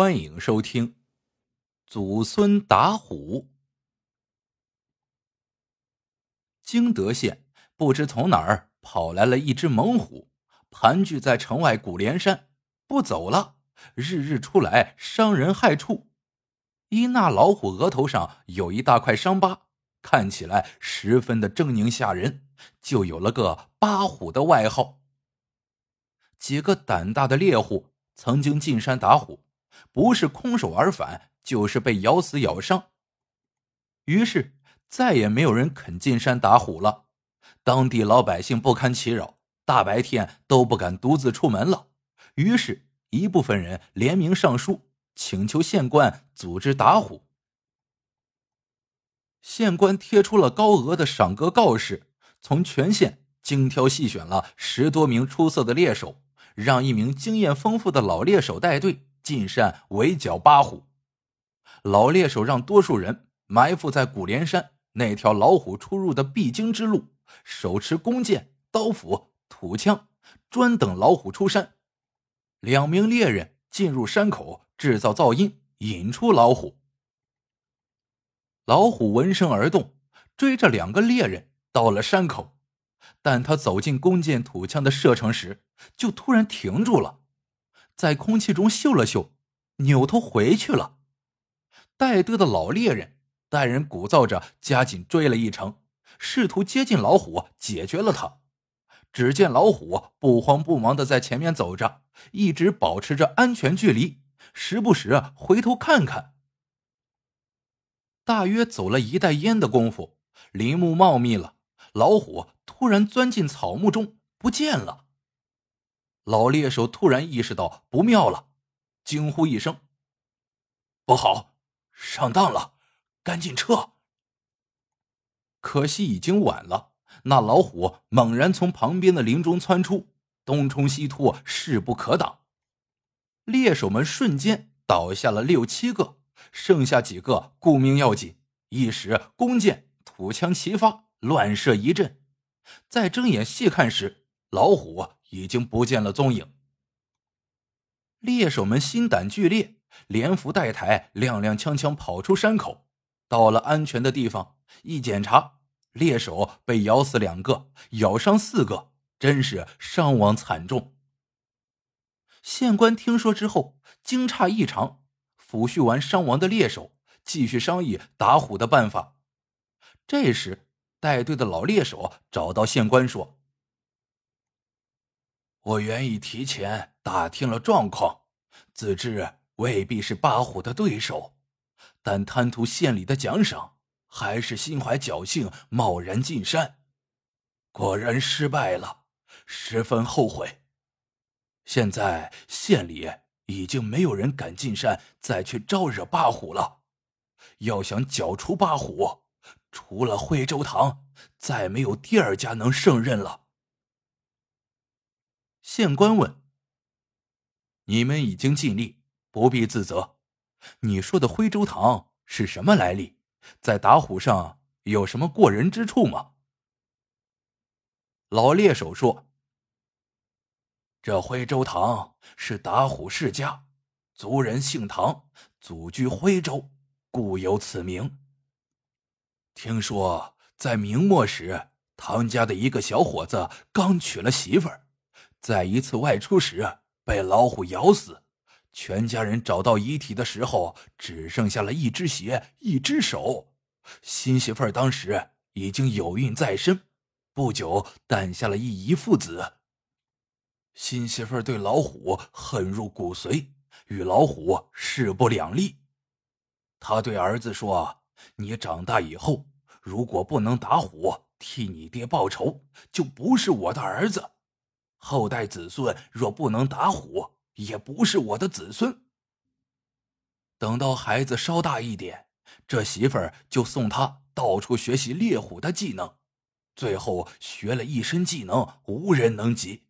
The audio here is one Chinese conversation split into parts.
欢迎收听《祖孙打虎》。旌德县不知从哪儿跑来了一只猛虎，盘踞在城外古连山，不走了，日日出来伤人害处。因那老虎额头上有一大块伤疤，看起来十分的狰狞吓人，就有了个“八虎”的外号。几个胆大的猎户曾经进山打虎。不是空手而返，就是被咬死咬伤。于是再也没有人肯进山打虎了。当地老百姓不堪其扰，大白天都不敢独自出门了。于是，一部分人联名上书，请求县官组织打虎。县官贴出了高额的赏格告示，从全县精挑细选了十多名出色的猎手，让一名经验丰富的老猎手带队。进山围剿八虎，老猎手让多数人埋伏在古连山那条老虎出入的必经之路，手持弓箭、刀斧、土枪，专等老虎出山。两名猎人进入山口，制造噪音，引出老虎。老虎闻声而动，追着两个猎人到了山口，但他走进弓箭、土枪的射程时，就突然停住了。在空气中嗅了嗅，扭头回去了。带队的老猎人带人鼓噪着加紧追了一程，试图接近老虎，解决了它。只见老虎不慌不忙的在前面走着，一直保持着安全距离，时不时回头看看。大约走了一袋烟的功夫，林木茂密了，老虎突然钻进草木中不见了。老猎手突然意识到不妙了，惊呼一声：“不好，上当了，赶紧撤！”可惜已经晚了，那老虎猛然从旁边的林中窜出，东冲西突，势不可挡。猎手们瞬间倒下了六七个，剩下几个顾命要紧，一时弓箭、土枪齐发，乱射一阵。再睁眼细看时，老虎。已经不见了踪影。猎手们心胆俱裂，连扶带抬，踉踉跄跄跑出山口。到了安全的地方，一检查，猎手被咬死两个，咬伤四个，真是伤亡惨重。县官听说之后惊诧异常，抚恤完伤亡的猎手，继续商议打虎的办法。这时，带队的老猎手找到县官说。我原已提前打听了状况，自知未必是八虎的对手，但贪图县里的奖赏，还是心怀侥幸，贸然进山，果然失败了，十分后悔。现在县里已经没有人敢进山再去招惹八虎了，要想剿除八虎，除了徽州堂，再没有第二家能胜任了。县官问：“你们已经尽力，不必自责。你说的徽州堂是什么来历？在打虎上有什么过人之处吗？”老猎手说：“这徽州堂是打虎世家，族人姓唐，祖居徽州，故有此名。听说在明末时，唐家的一个小伙子刚娶了媳妇儿。”在一次外出时被老虎咬死，全家人找到遗体的时候，只剩下了一只鞋、一只手。新媳妇当时已经有孕在身，不久诞下了一遗父子。新媳妇对老虎恨入骨髓，与老虎势不两立。他对儿子说：“你长大以后，如果不能打虎替你爹报仇，就不是我的儿子。”后代子孙若不能打虎，也不是我的子孙。等到孩子稍大一点，这媳妇儿就送他到处学习猎虎的技能，最后学了一身技能，无人能及。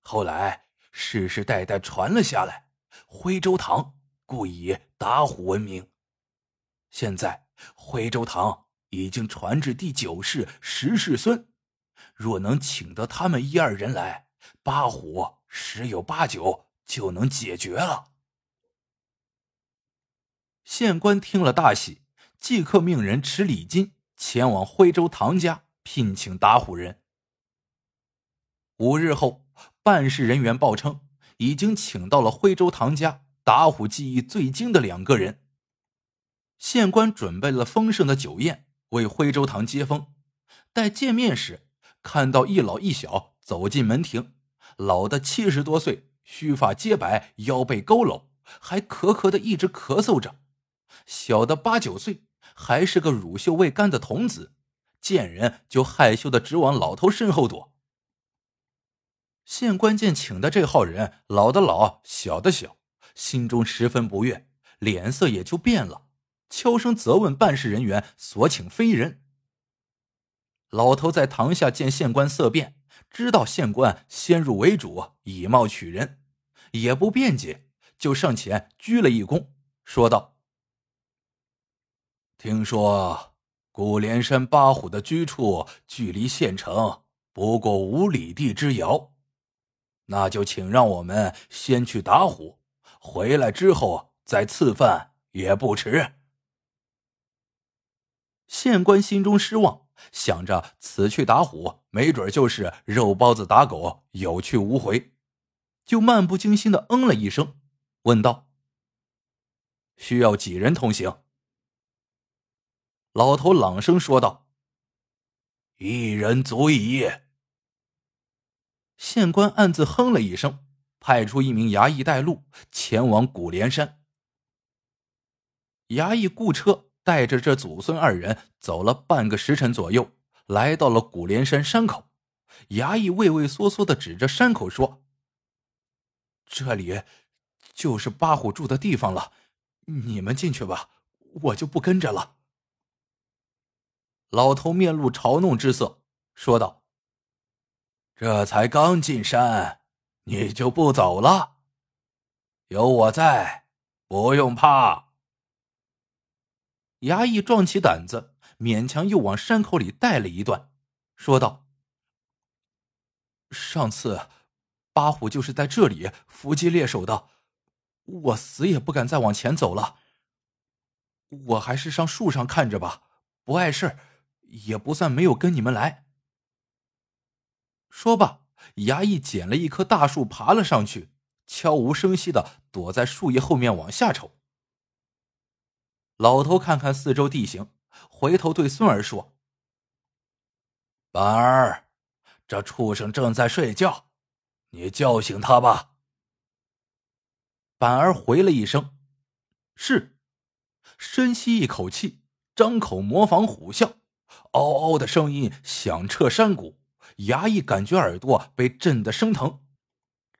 后来世世代代传了下来，徽州堂故以打虎闻名。现在徽州堂已经传至第九世十世孙，若能请得他们一二人来。八虎十有八九就能解决了。县官听了大喜，即刻命人持礼金前往徽州唐家聘请打虎人。五日后，办事人员报称，已经请到了徽州唐家打虎技艺最精的两个人。县官准备了丰盛的酒宴为徽州堂接风，待见面时，看到一老一小走进门庭，老的七十多岁，须发皆白，腰背佝偻，还咳咳的一直咳嗽着；小的八九岁，还是个乳臭未干的童子，见人就害羞的直往老头身后躲。县官见请的这号人老的老，小的小，心中十分不悦，脸色也就变了。悄声责问办事人员所请非人。老头在堂下见县官色变，知道县官先入为主，以貌取人，也不辩解，就上前鞠了一躬，说道：“听说古连山八虎的居处距离县城不过五里地之遥，那就请让我们先去打虎，回来之后再赐饭也不迟。”县官心中失望，想着此去打虎，没准就是肉包子打狗，有去无回，就漫不经心的嗯了一声，问道：“需要几人同行？”老头朗声说道：“一人足矣。”县官暗自哼了一声，派出一名衙役带路，前往古莲山。衙役雇车。带着这祖孙二人走了半个时辰左右，来到了古连山山口。衙役畏畏缩缩的指着山口说：“这里就是八虎住的地方了，你们进去吧，我就不跟着了。”老头面露嘲弄之色，说道：“这才刚进山，你就不走了？有我在，不用怕。”衙役壮起胆子，勉强又往山口里带了一段，说道：“上次八虎就是在这里伏击猎手的，我死也不敢再往前走了。我还是上树上看着吧，不碍事也不算没有跟你们来。”说罢，衙役捡了一棵大树，爬了上去，悄无声息的躲在树叶后面往下瞅。老头看看四周地形，回头对孙儿说：“板儿，这畜生正在睡觉，你叫醒他吧。”板儿回了一声：“是。”深吸一口气，张口模仿虎啸，嗷嗷的声音响彻山谷。衙役感觉耳朵被震得生疼，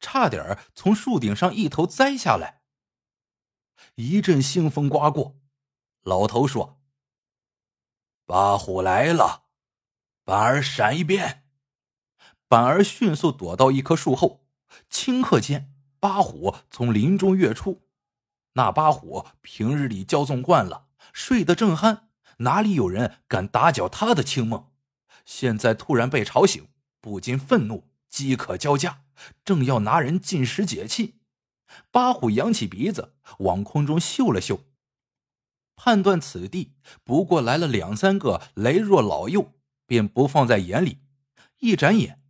差点从树顶上一头栽下来。一阵腥风刮过。老头说：“八虎来了，板儿闪一边。”板儿迅速躲到一棵树后。顷刻间，八虎从林中跃出。那八虎平日里骄纵惯了，睡得正酣，哪里有人敢打搅他的清梦？现在突然被吵醒，不禁愤怒，饥渴交加，正要拿人进食解气。八虎扬起鼻子，往空中嗅了嗅。判断此地不过来了两三个羸弱老幼，便不放在眼里。一眨眼，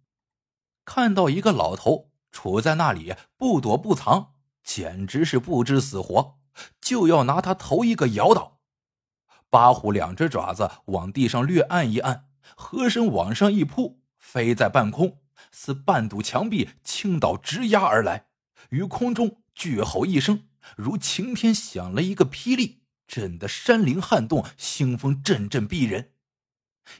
看到一个老头杵在那里，不躲不藏，简直是不知死活，就要拿他头一个咬倒。八虎两只爪子往地上略按一按，和身往上一扑，飞在半空，似半堵墙壁倾倒直压而来，于空中巨吼一声，如晴天响了一个霹雳。震得山林撼动，腥风阵阵逼人。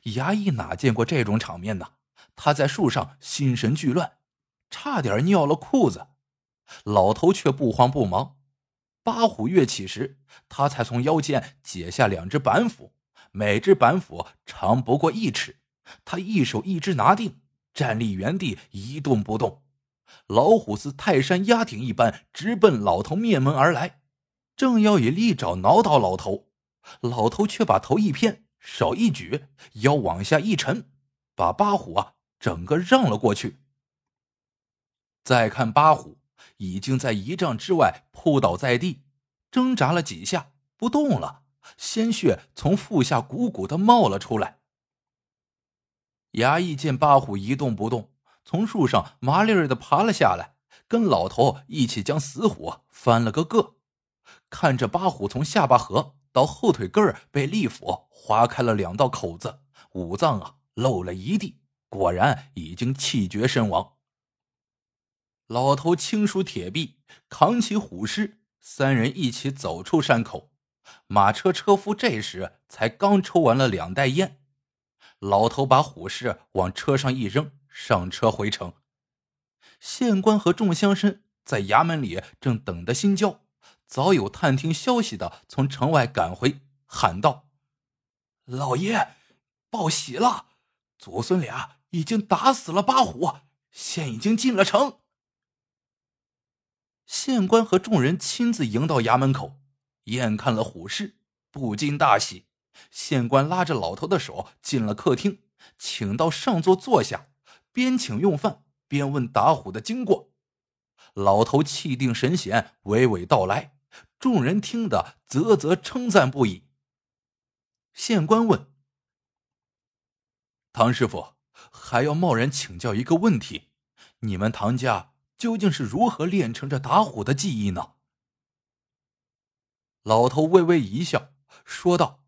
衙役哪见过这种场面呢？他在树上心神俱乱，差点尿了裤子。老头却不慌不忙。八虎跃起时，他才从腰间解下两只板斧，每只板斧长不过一尺。他一手一只拿定，站立原地一动不动。老虎似泰山压顶一般，直奔老头面门而来。正要以利爪挠倒老头，老头却把头一偏，手一举，腰往下一沉，把八虎啊整个让了过去。再看八虎，已经在一丈之外扑倒在地，挣扎了几下，不动了，鲜血从腹下鼓鼓的冒了出来。衙役见八虎一动不动，从树上麻利儿的爬了下来，跟老头一起将死虎翻了个个。看着八虎从下巴颌到后腿根儿被利斧划开了两道口子，五脏啊漏了一地，果然已经气绝身亡。老头轻舒铁臂，扛起虎尸，三人一起走出山口。马车车夫这时才刚抽完了两袋烟。老头把虎尸往车上一扔，上车回城。县官和众乡绅在衙门里正等得心焦，早有探听消息的从城外赶回，喊道：“老爷，报喜了！祖孙俩已经打死了八虎，现已经进了城。”县官和众人亲自迎到衙门口，验看了虎尸，不禁大喜。县官拉着老头的手进了客厅，请到上座坐下，边请用饭边问打虎的经过。老头气定神闲，娓娓道来，众人听得啧啧称赞不已。县官问：“唐师傅，还要贸然请教一个问题，你们唐家究竟是如何练成这打虎的技艺呢？”老头微微一笑，说道。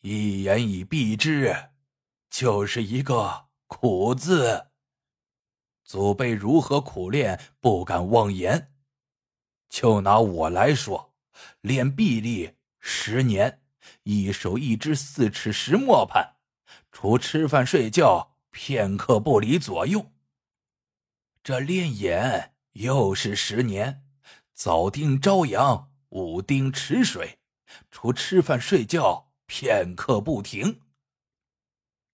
一言以蔽之，就是一个苦字。祖辈如何苦练，不敢妄言。就拿我来说，练臂力十年，一手一只四尺石磨盘，除吃饭睡觉，片刻不离左右。这练眼又是十年，早盯朝阳，午盯池水，除吃饭睡觉。片刻不停。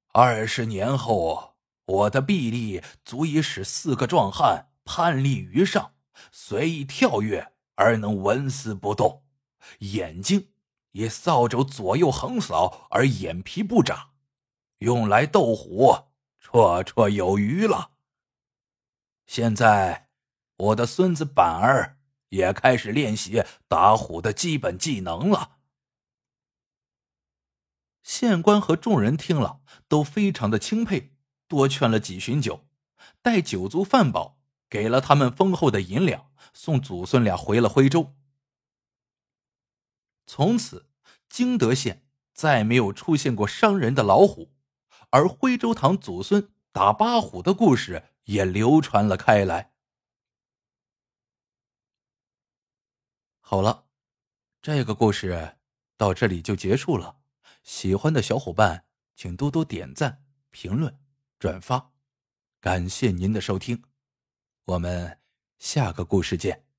二十年后，我的臂力足以使四个壮汉攀立于上，随意跳跃而能纹丝不动；眼睛以扫帚左右横扫而眼皮不眨，用来斗虎绰绰有余了。现在，我的孙子板儿也开始练习打虎的基本技能了。县官和众人听了都非常的钦佩，多劝了几巡酒，待酒足饭饱，给了他们丰厚的银两，送祖孙俩回了徽州。从此，旌德县再没有出现过伤人的老虎，而徽州堂祖孙打八虎的故事也流传了开来。好了，这个故事到这里就结束了。喜欢的小伙伴，请多多点赞、评论、转发，感谢您的收听，我们下个故事见。